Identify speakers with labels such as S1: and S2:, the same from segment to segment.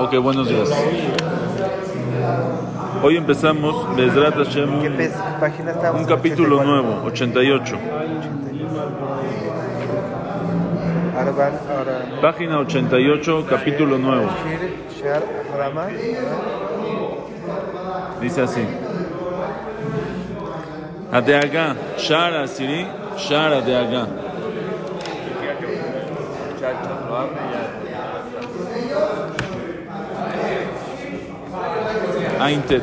S1: Ok, buenos días. Hoy empezamos Bezrat Hashem,
S2: ¿Qué pes- página estamos?
S1: un capítulo
S2: 84.
S1: nuevo, 88.
S2: Ahora van, ahora.
S1: Página 88, capítulo nuevo.
S2: Shir, Shar, Rama.
S1: Dice así. Adeaga, Shara Siri, Shara Adeaga. Aintet.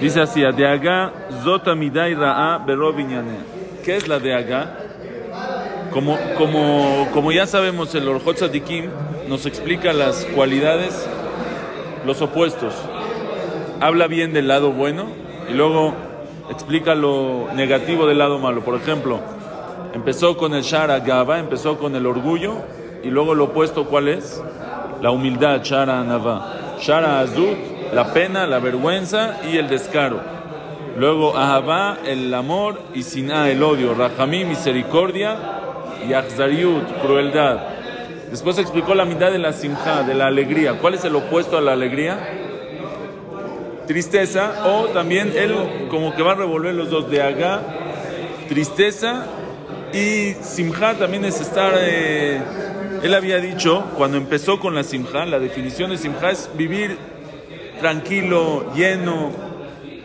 S1: Dice así, Adeaga, Zota Midai Ra'a Berob Inyanea. ¿Qué es la Adeaga? Como, como, como ya sabemos, el Orjot Tzadikim nos explica las cualidades, los opuestos. Habla bien del lado bueno y luego explica lo negativo del lado malo. Por ejemplo, empezó con el Shara Gava, empezó con el orgullo y luego lo opuesto, ¿cuál es? La humildad, Shara Anava. Shara Azut, la pena, la vergüenza y el descaro. Luego Ahavá, el amor y Siná, el odio. Rahamim, misericordia y Achzariut, crueldad. Después explicó la mitad de la simja, de la alegría. ¿Cuál es el opuesto a la alegría? Tristeza o también él como que va a revolver los dos de Agá, tristeza y simja también es estar... eh, él había dicho, cuando empezó con la simja, la definición de simja es vivir tranquilo, lleno,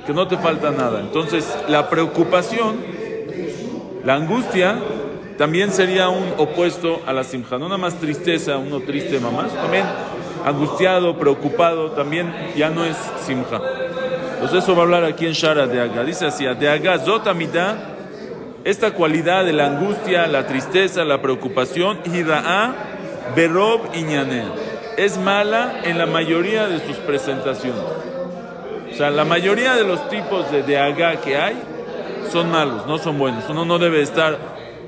S1: que no te falta nada. Entonces, la preocupación, la angustia, también sería un opuesto a la simja. No nada más tristeza, uno triste mamás, también angustiado, preocupado, también ya no es simja. Entonces eso va a hablar aquí en Shara de Aga. Dice así, de Aga, Zotamida, esta cualidad de la angustia, la tristeza, la preocupación, Hira'a, Berob Iñanea, es mala en la mayoría de sus presentaciones. O sea, la mayoría de los tipos de Deagá que hay son malos, no son buenos. Uno no debe estar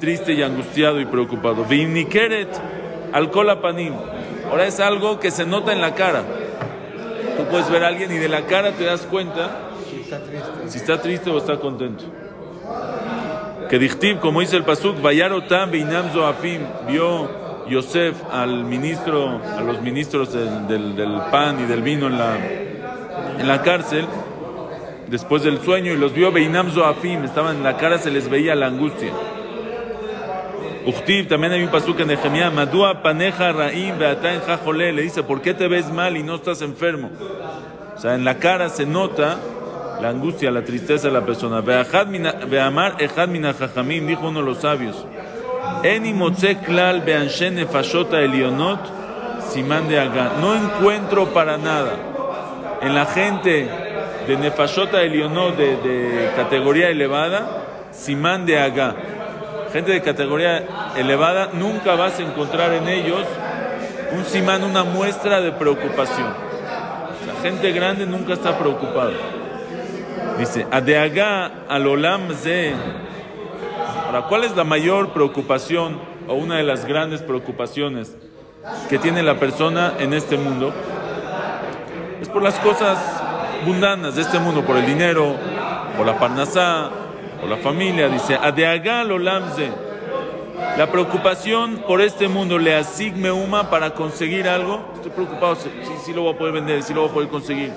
S1: triste y angustiado y preocupado. Vimnikeret, alcohol panim. Ahora es algo que se nota en la cara. Tú puedes ver a alguien y de la cara te das cuenta
S2: Está triste.
S1: si está triste o está contento. Que Dichtib, como dice el Pasuk, Vayarotam Beinam Zoafim, vio Yosef al ministro, a los ministros del, pan y del vino en la, en la cárcel, después del sueño, y los vio Beinam Zoafim, estaban en la cara, se les veía la angustia. Uchtib, también hay un pasuk en Nehemiah, Madua paneja ra'im be'ataen jajole, le dice, ¿por qué te ves mal y no estás enfermo? O sea, en la cara se nota la angustia, la tristeza de la persona. Ve'amar echad mina dijo uno de los sabios. Eni klal be'anshe nefashota elionot, simán de Agá. No encuentro para nada en la gente de nefashota elionot, de, de categoría elevada, simán de Agá. Gente de categoría elevada, nunca vas a encontrar en ellos un simán, una muestra de preocupación. La gente grande nunca está preocupada. Dice, Adeagá al olam. Ahora, ¿cuál es la mayor preocupación o una de las grandes preocupaciones que tiene la persona en este mundo? Es por las cosas mundanas de este mundo, por el dinero, por la parnasá, por la familia. Dice, Adeagá al olam ze. La preocupación por este mundo le asigne uma para conseguir algo. Estoy preocupado si- si lo voy a poder vender, si lo voy a poder conseguir.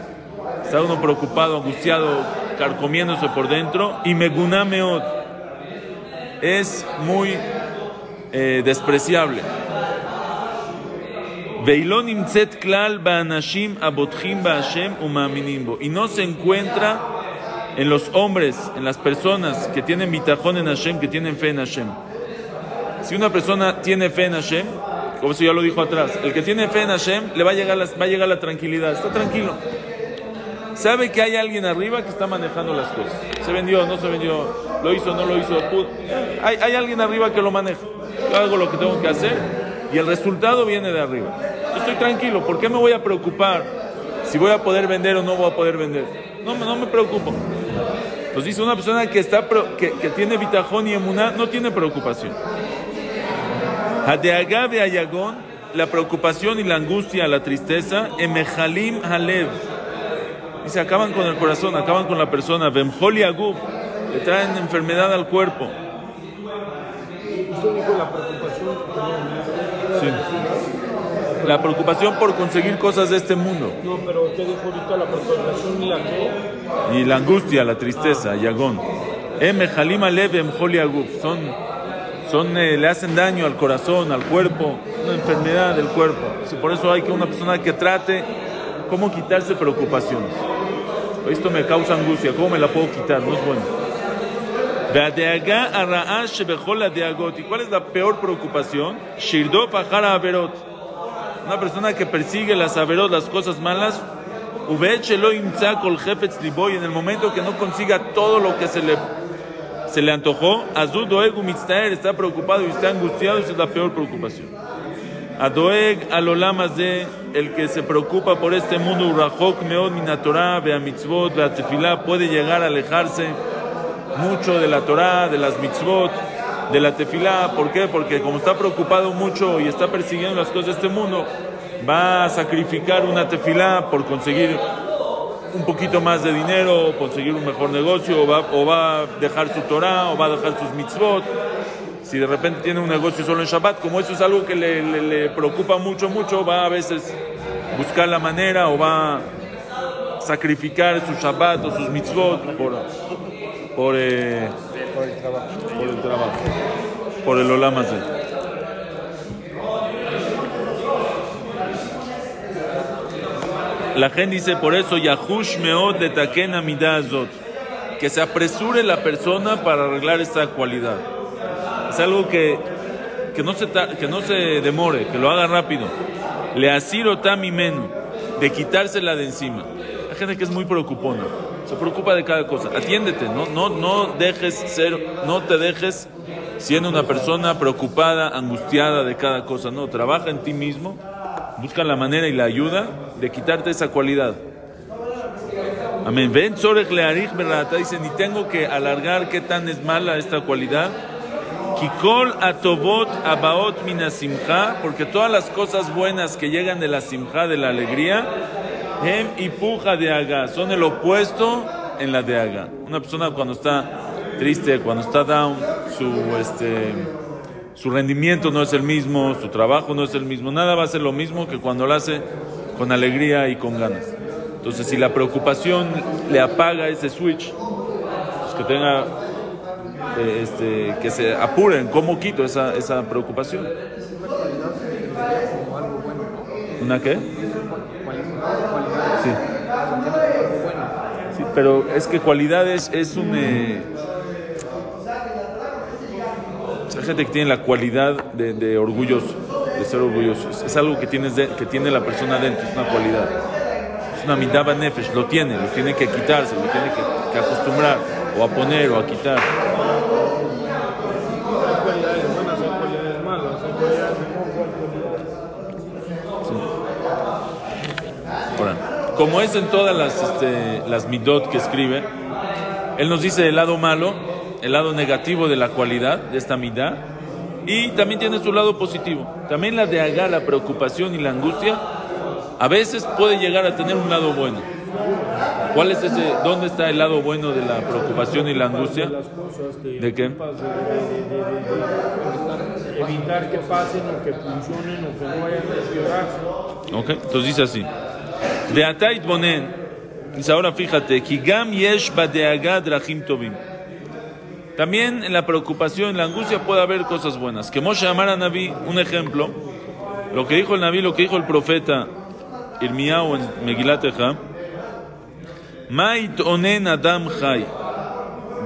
S1: Está uno preocupado, angustiado, carcomiéndose por dentro. Y megunameot es muy eh, despreciable. Y no se encuentra en los hombres, en las personas que tienen bitajón en Hashem, que tienen fe en Hashem. Si una persona tiene fe en Hashem, como eso ya lo dijo atrás, el que tiene fe en Hashem le va a llegar la, va a llegar la tranquilidad, está tranquilo. Sabe que hay alguien arriba que está manejando las cosas. Se vendió, no se vendió, lo hizo, no lo hizo. Hay, hay alguien arriba que lo maneja. Yo hago lo que tengo que hacer y el resultado viene de arriba. Estoy tranquilo, ¿por qué me voy a preocupar si voy a poder vender o no voy a poder vender? No, no me preocupo. Pues dice una persona que, está, que, que tiene bitajón y emuná, no tiene preocupación. Hadeagabe ayagón, la preocupación y la angustia, la tristeza, emejalim halev. Dice, acaban con el corazón, acaban con la persona. Bemjoli agub, le traen enfermedad al cuerpo.
S3: Usted dijo la preocupación.
S1: Sí. La preocupación por conseguir cosas de este mundo.
S3: No, pero usted dijo ahorita la preocupación y la qué.
S1: Y la angustia, la tristeza, yagón. Emejalim halev, emjoli agub. Son, son, eh, le hacen daño al corazón, al cuerpo. Es una enfermedad del cuerpo. Por eso hay que una persona que trate cómo quitarse preocupaciones. Esto me causa angustia, ¿cómo me la puedo quitar? No es bueno. ¿Y cuál es la peor preocupación? Una persona que persigue las averot, las cosas malas. Liboy. En el momento que no consiga todo lo que se le, se le antojó, azud doeg umitztaer. Está preocupado y está angustiado. Esa es la peor preocupación. Adoeg alolamas de el que se preocupa por este mundo, Urahok meod minatorah, vea mitzvot, vea tefilá, puede llegar a alejarse mucho de la Torah, de las mitzvot, de la tefilá. ¿Por qué? Porque como está preocupado mucho y está persiguiendo las cosas de este mundo, va a sacrificar una tefilá por conseguir un poquito más de dinero, conseguir un mejor negocio, o va, o va a dejar su Torah, o va a dejar sus mitzvot. Si de repente tiene un negocio solo en Shabbat, como eso es algo que le, le- le preocupa mucho, mucho, va a veces buscar la manera o va a sacrificar su Shabbat o sus mitzvot por, por, eh,
S2: por el trabajo.
S1: por el trabajo, por el. La gente dice por eso, Yahush meod de taken. Que se apresure la persona para arreglar esta cualidad. Es algo que, que, no, se que no se demore, que lo haga rápido. Le asiro tamimenu, de quitársela de encima. Hay gente que es muy preocupona, se preocupa de cada cosa. Atiéndete, no, no, no dejes ser, no te dejes siendo una persona preocupada, angustiada de cada cosa. No, trabaja en ti mismo, busca la manera y la ayuda de quitarte esa cualidad. Amén. Ven, Zorech Learich Berrata dice, ni tengo que alargar qué tan es mala esta cualidad. Kikol atobot abaot minasimcha, porque todas las cosas buenas que llegan de la simcha, de la alegría, hem y puja de aga, son el opuesto en la de aga. Una persona cuando está triste, cuando está down, su este su rendimiento no es el mismo, su trabajo no es el mismo, nada va a ser lo mismo que cuando lo hace con alegría y con ganas. Entonces, si la preocupación le apaga ese switch, pues que tenga, este, que se apuren, ¿cómo quito esa, esa preocupación? ¿Una qué? Sí. Sí, pero es que cualidades es un... eh, hay gente que tiene la cualidad de, de orgulloso, de ser orgulloso. Es, algo que, tienes de- que tiene la persona dentro, es una cualidad. Es una midaba nefesh, lo tiene, lo tiene que quitarse, lo tiene que acostumbrar, o a poner, o a quitar.
S3: Hay cualidades buenas, hay cualidades malas, hay cualidades
S1: Ahora, como es en todas las, este, las midot que escribe, él nos dice el lado malo, el lado negativo de la cualidad de esta midá, y también tiene su lado positivo. También la de haga, la preocupación y la angustia, a veces puede llegar a tener un lado bueno. ¿Cuál es ese? ¿Dónde está el lado bueno de la preocupación y la angustia? ¿De qué?
S3: evitar que pasen o que funcionen o que no vayan a empeorarse.
S1: Ok, entonces dice así. De Atait Bonen, dice ahora fíjate, Kigam yesh badeaga drachim tovim. También en la preocupación, en la angustia puede haber cosas buenas. Que Moshe Amara Naví, un ejemplo, lo que dijo el Naví, lo que dijo el profeta Irmiyahu en Megilat Echa, Mait onen Adam Chai,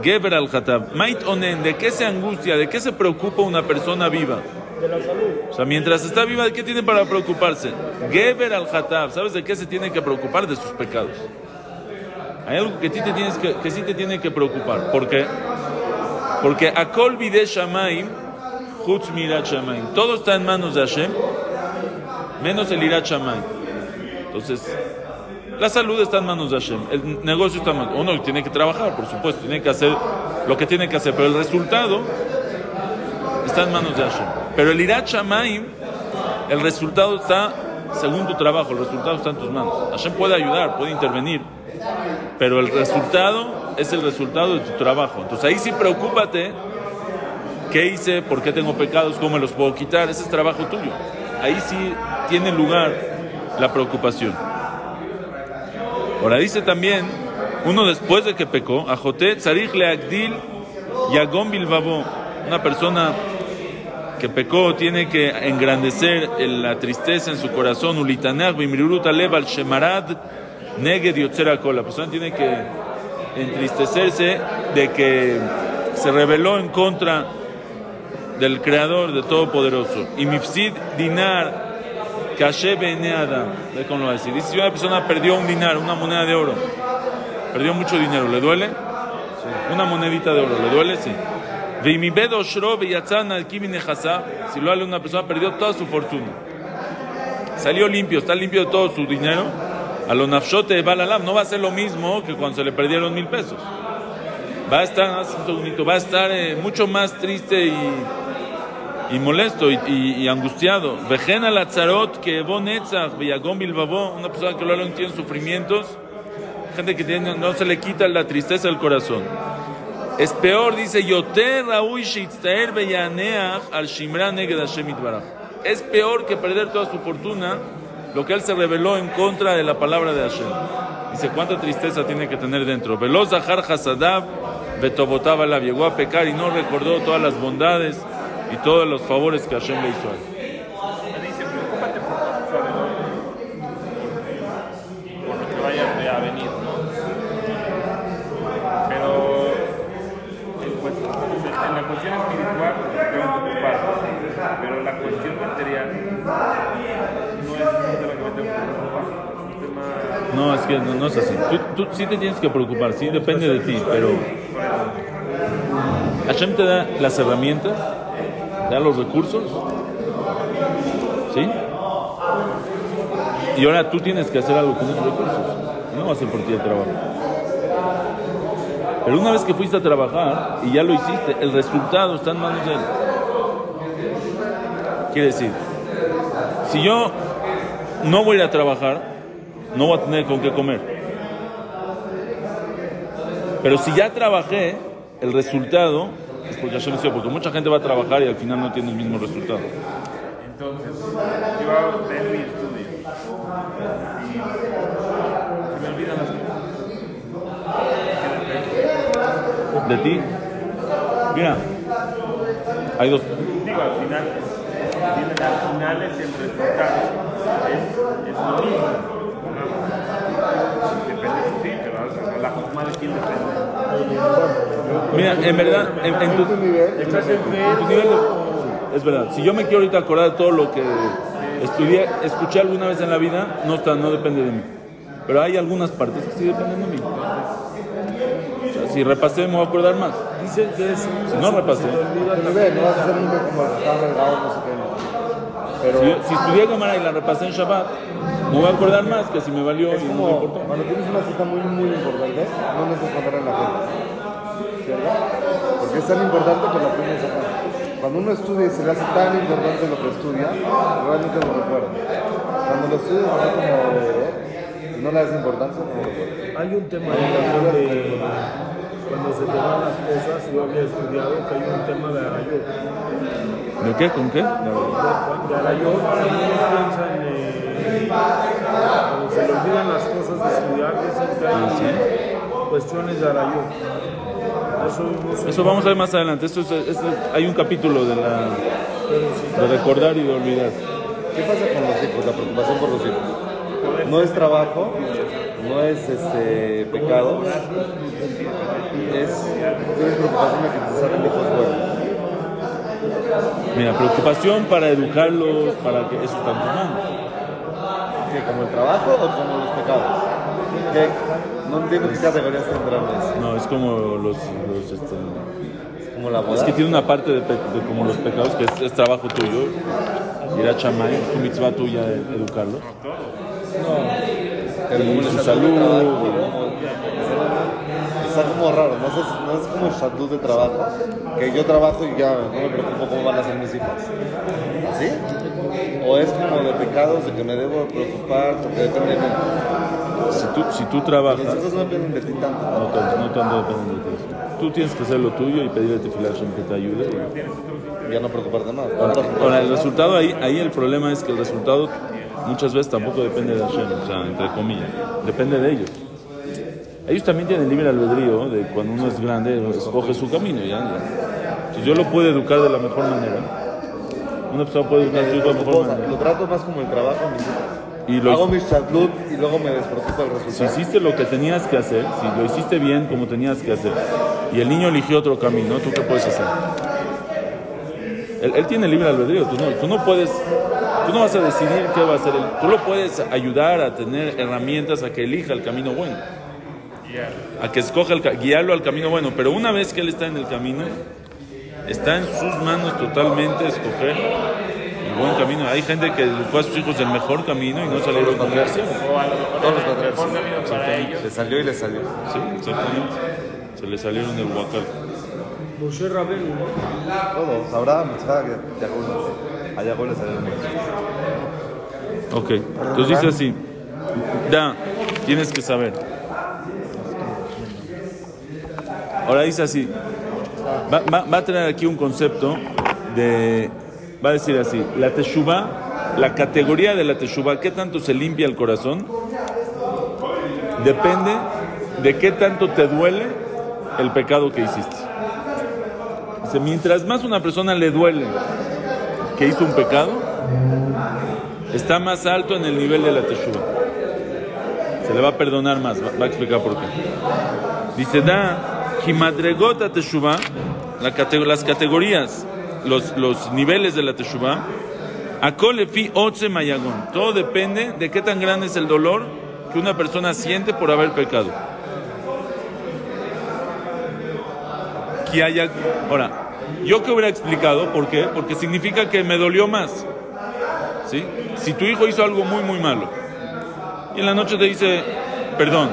S1: Geber al Hatab. Mait onen, ¿de qué se angustia, de qué se preocupa una persona viva? O sea, mientras está viva, ¿de qué tiene para preocuparse? Geber al Hatab. ¿Sabes de qué se tiene que preocupar? De sus pecados. Hay algo que, te tienes que, que sí te tiene que preocupar. ¿Por qué? Porque Akol Bide Shamaim, chutz mirat shamayim. Todo está en manos de Hashem, menos el irat shamayim. Entonces, la salud está en manos de Hashem, el negocio está en manos. Uno tiene que trabajar, por supuesto, tiene que hacer lo que tiene que hacer, pero el resultado está en manos de Hashem. Pero el irat shamayim, el resultado está según tu trabajo, el resultado está en tus manos. Hashem puede ayudar, puede intervenir, pero el resultado es el resultado de tu trabajo. Entonces ahí sí preocúpate qué hice, por qué tengo pecados, cómo me los puedo quitar, ese es trabajo tuyo. Ahí sí tiene lugar la preocupación. Ahora dice también, uno después de que pecó, Ajotet Tzarich Leagdil Bilbabo, una persona que pecó tiene que engrandecer la tristeza en su corazón, neged. La persona tiene que entristecerse de que se rebeló en contra del Creador de Todopoderoso. Y mifsid dinar kashe beneada. Ve cómo lo va a decir. Dice, si una persona perdió un dinar, una moneda de oro, perdió mucho dinero, ¿le duele? Una monedita de oro, ¿le duele? Sí. Si lo hace una persona, perdió toda su fortuna. Salió limpio, está limpio de todo su dinero. A lo nafshote de Balalam no va a ser lo mismo que cuando se le perdieron mil pesos. Va a estar, va a estar eh, mucho más triste y, y molesto y, y, y angustiado. Vejen al atzarot que bonetzach beyagom bilbabo. Una persona que lo tiene sufrimientos. Gente que tiene, no se le quita la tristeza del corazón. Es peor, dice Yoter Raúl Shitztaer Beyaneach al Shimra Neged Hashem. Es peor que perder toda su fortuna, lo que él se rebeló en contra de la palabra de Hashem. Dice, cuánta tristeza tiene que tener dentro. Veloz Zahar Hasadab, Betobotaba llegó a pecar y no recordó todas las bondades y todos los favores que Hashem le hizo a él.
S3: Dice, preocúpate por tu alrededor, por lo que vaya a venir, ¿no? Pero en, cuestión, en la cuestión espiritual te deben preocupar, pero la cuestión material no es un tema que me tengo que preocupar. Es un tema
S1: No, es que no, es así. Tú, tú sí te tienes que preocupar, sí depende de ti, pero Hashem te da las herramientas, te da los recursos, ¿sí? Y ahora tú tienes que hacer algo con esos recursos. No va a por ti el trabajo. Pero una vez que fuiste a trabajar y ya lo hiciste, el resultado está en manos de él. Quiere decir, si yo no voy a trabajar, no voy a tener con qué comer. Pero si ya trabajé, el resultado es porque Hashem hizo, porque mucha gente va a trabajar y al final no tiene el mismo resultado.
S3: Entonces, yo vengo y estudio. Y se me olvidan las cosas.
S1: De ti, mira, hay dos.
S3: Digo, al final, al final es el resultado. Es, es lo mismo. ¿No? Depende, sí, pero la forma de quién depende.
S1: Mira, en verdad, en, en tu,
S3: Estás en fe,
S1: en tu nivel de- es verdad. Si yo me quiero ahorita acordar de todo lo que estudié, escuché alguna vez en la vida, no está, no depende de mí. Pero hay algunas partes que sí dependen de mí. O sea, si repasé, me voy a acordar más.
S4: Que es.
S1: Si no repasé.
S2: Tu nivel, no vas a ser un nivel como el que estaba delgado, no sé qué. no. Pero
S1: Si, si estudié cámara y la repasé en Shabbat, me voy a acordar más que si me valió
S2: es
S1: y no me importó.
S2: cuando tienes una cita muy, muy importante, no necesitas contarle a la gente. ¿Cierto? Porque es tan importante que lo tienes acá. Cuando uno estudia y se le hace tan importante lo que estudia, realmente lo recuerda. Cuando lo estudias así como de, y no le das importancia, no lo recuerda.
S4: Hay un tema ahí también de cuando se te van las cosas, yo había estudiado que hay un tema de Arayot.
S1: ¿De qué? ¿Con qué?
S4: De cuando uno piensa en. eh, se le olvidan las cosas de estudiar, dicen que hay cuestiones de Arayot. Eso.
S1: Eso vamos a ver más adelante. Esto es- es- hay un capítulo de, la, de recordar y de olvidar.
S2: ¿Qué pasa con los hijos? La preocupación por los hijos. No es trabajo, no es este pecado, es tienes preocupación de que te salen hijos buenos.
S1: Mira, preocupación para educarlos, para que eso está en.
S2: ¿Qué, ¿Como el trabajo o como los pecados? ¿Qué? No entiendo qué categorías tendrán eso.
S1: No, es como los... los, este,
S2: Como la boda.
S1: es que tiene una parte de, como los pecados que es, es trabajo tuyo. Ir a chamay, es tu mitzvah tuya de educarlos.
S2: Pero
S1: y su salud,
S2: Está como raro, no es, no es como shadut de trabajo, que yo trabajo y ya no me preocupo cómo van a ser mis hijos. ¿Así? O es como de pecados de que me debo preocupar porque depende de mí.
S1: Si tú, si tú trabajas,
S2: Los hijos no dependen de ti tanto.
S1: no tanto, no tanto depende de ti. Tú tienes que hacer lo tuyo y pedirle a Hashem que te ayude.
S2: Y ya no preocuparte más.
S1: Ahora, ahora, el resultado ahí, ahí el problema es que el resultado muchas veces tampoco depende de Hashem, o sea, entre comillas, depende de ellos. Ellos también tienen libre albedrío de cuando uno es grande, escoge su camino. ¿ya? Si yo lo puedo educar de la mejor manera, una persona puede educar a su hijo de la mejor
S2: Lo
S1: manera.
S2: trato más como el trabajo a mis hijos.
S1: Y lo-
S2: Hago mis shadut y luego me despreocupo el
S1: Si
S2: resultado.
S1: hiciste lo que tenías que hacer, si lo hiciste bien como tenías que hacer, y el niño eligió otro camino, ¿tú qué puedes hacer? Él, él tiene libre albedrío, tú no, tú no puedes, tú no vas a decidir qué va a hacer él. Tú lo puedes ayudar a tener herramientas a que elija el camino bueno, a que escoja, el, guiarlo al camino bueno, pero una vez que él está en el camino, está en sus manos totalmente escoger el buen camino. Hay gente que fue a sus hijos del mejor camino y no salieron con gracia.
S2: Todos los
S3: el
S2: patriarcas. Le salió y le salió.
S1: Sí, exactamente. Se le salieron del huacal.
S4: Moshe Rabenu, ¿no?
S2: Todos. Abraham, Jacob. A Jacob le el mismo.
S1: Ok, entonces dice así, da, tienes que saber. Ahora dice así, va, a traer aquí un concepto de, va a decir así, la teshuva, la categoría de la teshuva, ¿qué tanto se limpia el corazón? Depende de qué tanto te duele el pecado que hiciste. Dice, mientras más una persona le duele que hizo un pecado, está más alto en el nivel de la teshuva. Se le va a perdonar más, va, va a explicar por qué. Dice, da, Himadregota teshuva, la cate- las categorías, los, los niveles de la teshuva, Akolefi otse mayagón. Todo depende de qué tan grande es el dolor que una persona siente por haber pecado. Que haya, ahora, yo que hubiera explicado, ¿por qué? Porque significa que me dolió más. ¿sí? Si tu hijo hizo algo muy, muy malo y en la noche te dice perdón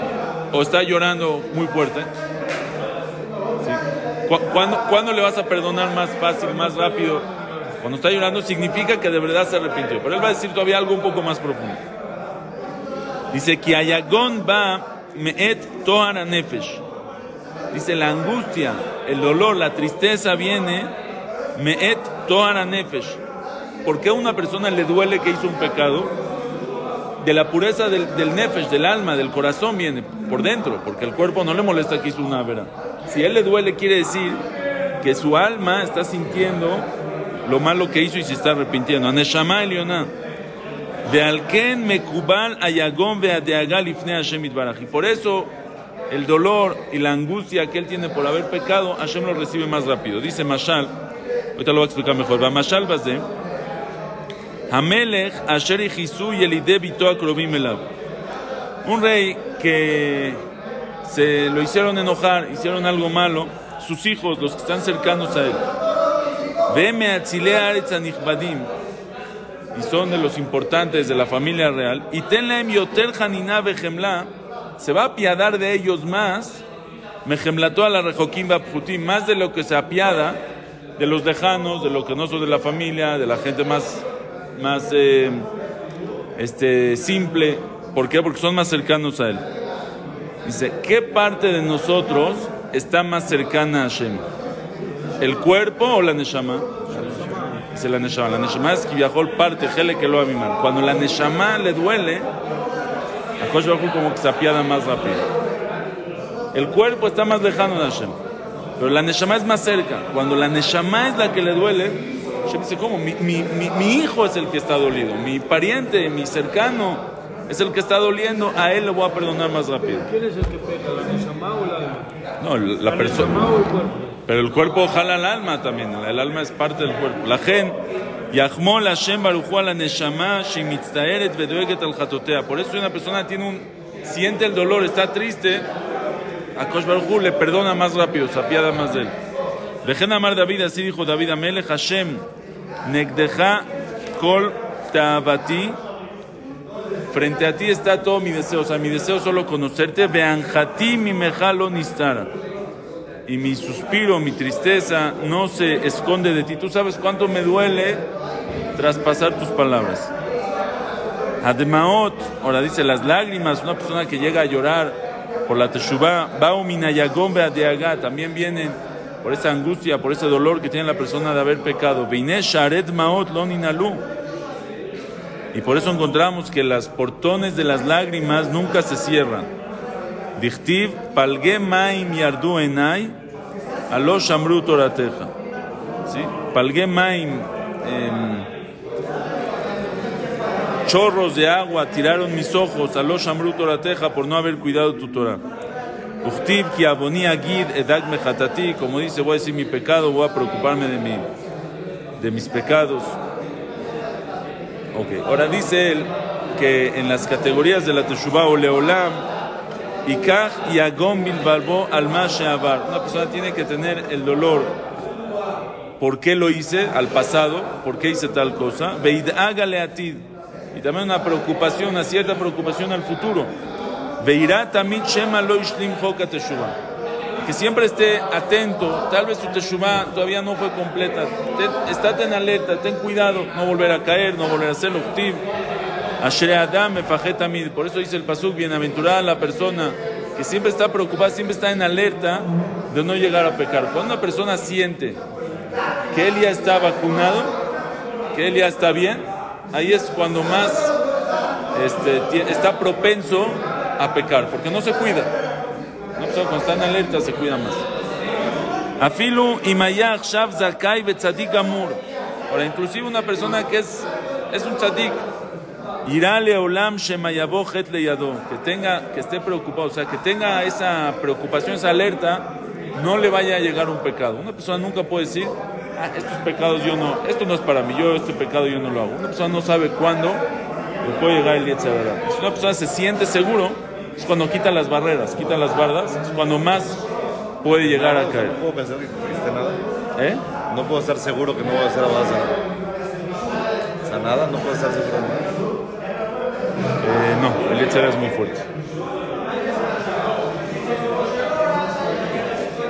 S1: o está llorando muy fuerte. ¿Cu- ¿Cuándo, cuándo le vas a perdonar más fácil, más rápido? Cuando está llorando significa que de verdad se arrepintió. Pero él va a decir todavía algo un poco más profundo. Dice que ayagón va meet tohara nefesh. Dice la angustia, el dolor, la tristeza viene meet tohara nefesh. ¿Por qué a una persona le duele que hizo un pecado? De la pureza del, nefesh, del alma, del corazón viene por dentro, porque el cuerpo no le molesta que hizo una vera. Si a él le duele, quiere decir que su alma está sintiendo lo malo que hizo y se está arrepintiendo. Aneshama Elioná. De alken mekubal ayagón Hashem. Y por eso el dolor y la angustia que él tiene por haber pecado, Hashem lo recibe más rápido. Dice Mashal, ahorita lo voy a explicar mejor. Va Mashal. Hamelech asher. Un rey que se lo hicieron enojar, hicieron algo malo, sus hijos, los que están cercanos a él. Veme. Y son de los importantes de la familia real. Y tenlaem yoter hanina vejemla. Se va a apiadar de ellos más. Mejemlató a la rejoquim bapjutim. Más de lo que se apiada de los lejanos, de lo que no son de la familia, de la gente más, más eh, este, simple. ¿Por qué? Porque son más cercanos a él. Dice, ¿qué parte de nosotros está más cercana a Hashem? ¿El cuerpo o la neshama? Dice la neshama. La neshama es que viajó el parte, jele que lo animal. Cuando la neshama le duele, a Kosh como que se apiada más rápido. El cuerpo está más lejano de Hashem. Pero la neshama es más cerca. Cuando la neshama es la que le duele, Hashem dice, ¿cómo? Mi, mi, mi, mi hijo es el que está dolido. Mi pariente, mi cercano es el que está doliendo. A él le voy a perdonar más rápido.
S4: ¿Quién es el que pega? ¿La Neshama o la alma?
S1: No, la
S4: ¿La
S1: persona... Pero el cuerpo jala el alma también, el alma es parte del cuerpo. La gen, Yahmol Hashem Baruchu la Neshama Shimitztaeret Vedoeget al Jatotea. Por eso una persona tiene un, siente el dolor, está triste, a Kosh Baruchu le perdona más rápido, se apiada más de él. Vejen Amar David, así dijo David Amelech, Hashem Negdeja Kol Ta'avati. Frente a ti está todo mi deseo, o sea, mi deseo es solo conocerte. Veanjati mi mejalo nistara y mi suspiro, mi tristeza no se esconde de ti. Tú sabes cuánto me duele traspasar tus palabras. Ademaot, ahora dice las lágrimas, una persona que llega a llorar por la teshuvah, Bauminayagombe Adeaga, también vienen por esa angustia, por ese dolor que tiene la persona de haber pecado. Maot. Y por eso encontramos que las portones de las lágrimas nunca se cierran. Dichtiv palge maim yardu enai alo shamru torateja. ¿Sí? Palge maim chorros de agua tiraron mis ojos alo shamru torateja por no haber cuidado tu Torah. Uchtiv ki abonía gid edag mechatati, como dice, voy a decir mi pecado, voy a preocuparme de mi, de mis pecados. Ok, ahora dice él que en las categorías de la Teshuvah o Leolam, Ikach y Agom Bilbalbo al. Una persona tiene que tener el dolor. ¿Por qué lo hice al pasado? ¿Por qué hice tal cosa? Veid hágale a ti. Y también una preocupación, una cierta preocupación al futuro. Veirá también Shema lo ishlim Que siempre esté atento. Tal vez su teshuvah todavía no fue completa. Estate en alerta, ten cuidado. No volver a caer, no volver a hacer optim. Adam Por eso dice el Pasuk, bienaventurada la persona que siempre está preocupada, siempre está en alerta de no llegar a pecar. Cuando una persona siente que él ya está vacunado, que él ya está bien, ahí es cuando más este, está propenso a pecar, porque no se cuida. Una persona cuando está en alerta se cuida más. Afilu imayach shav zakai amur. Ahora, inclusive una persona que es, es un tzadik, Irale olam shemayabo het leyado, que tenga, que esté preocupado, o sea, que tenga esa preocupación, esa alerta, no le vaya a llegar un pecado. Una persona nunca puede decir, ah, estos pecados yo no, esto no es para mí, yo este pecado yo no lo hago. Una persona no sabe cuándo puede llegar el de Si una persona se siente seguro, es cuando quita las barreras, quita las bardas, es cuando más puede llegar a caer.
S2: No puedo pensar que no nada.
S1: ¿Eh?
S2: No puedo estar seguro que no voy a hacer nada. O sea, nada, no puedo estar seguro de nada.
S1: Eh, no, el Yetzera es muy fuerte.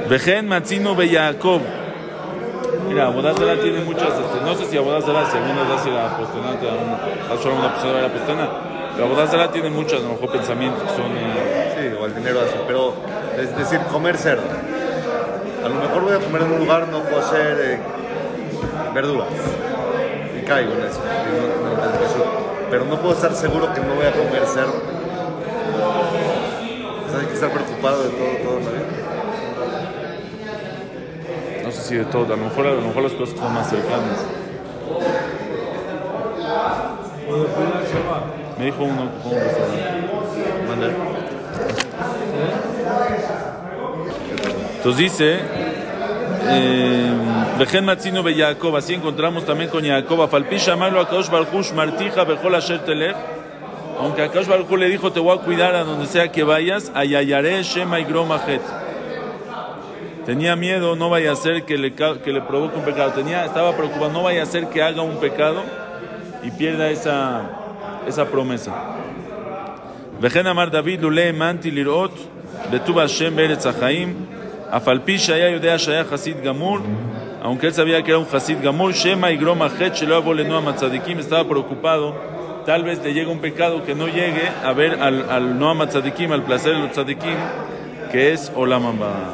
S1: Vejen Matzino Beyaakov. Mira, Abodazara tiene muchas, este, no sé si Abodazara según es hace la apostonante, a una persona de la apostona, pero Abodazara tiene muchos, a lo mejor pensamientos que son...
S2: Eh... Sí, o el dinero así, pero es decir, comer cerdo. A lo mejor voy a comer en un lugar, no puedo hacer eh, verduras. Y caigo en eso pero no puedo estar seguro que no voy a comer cerdo. hay que estar preocupado de todo, todo la vida.
S1: Sé si de todo, a lo mejor, a lo mejor las cosas son más cercanas. Me dijo uno, ¿cómo Entonces dice, eh, Vejen Matzino be Jacob, así encontramos también con Jacob, Falpisha Malo a Kaosh Barjush Martija Bejol Asher aunque a Kaosh le dijo te voy a cuidar a donde sea que vayas, a Yayare Shema y Gromajet. Tenía miedo, no vaya a ser que le, que le provoque un pecado. Tenía, estaba preocupado, no vaya a ser que haga un pecado y pierda esa, esa promesa. Vejen Amar David Lule Manti Lirot, Betuba Hashem Beretz Achaim, Afalpi Shaya Yudea Shaya Hasid Gamur, aunque él sabía que era un Hasid Gamur, Shema y Groma Het Shelo Matzadikim estaba preocupado. Tal vez le llegue un pecado que no llegue a ver al, al Noam al placer de los Tzadikim, que es Olamamba.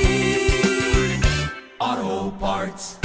S5: Parts.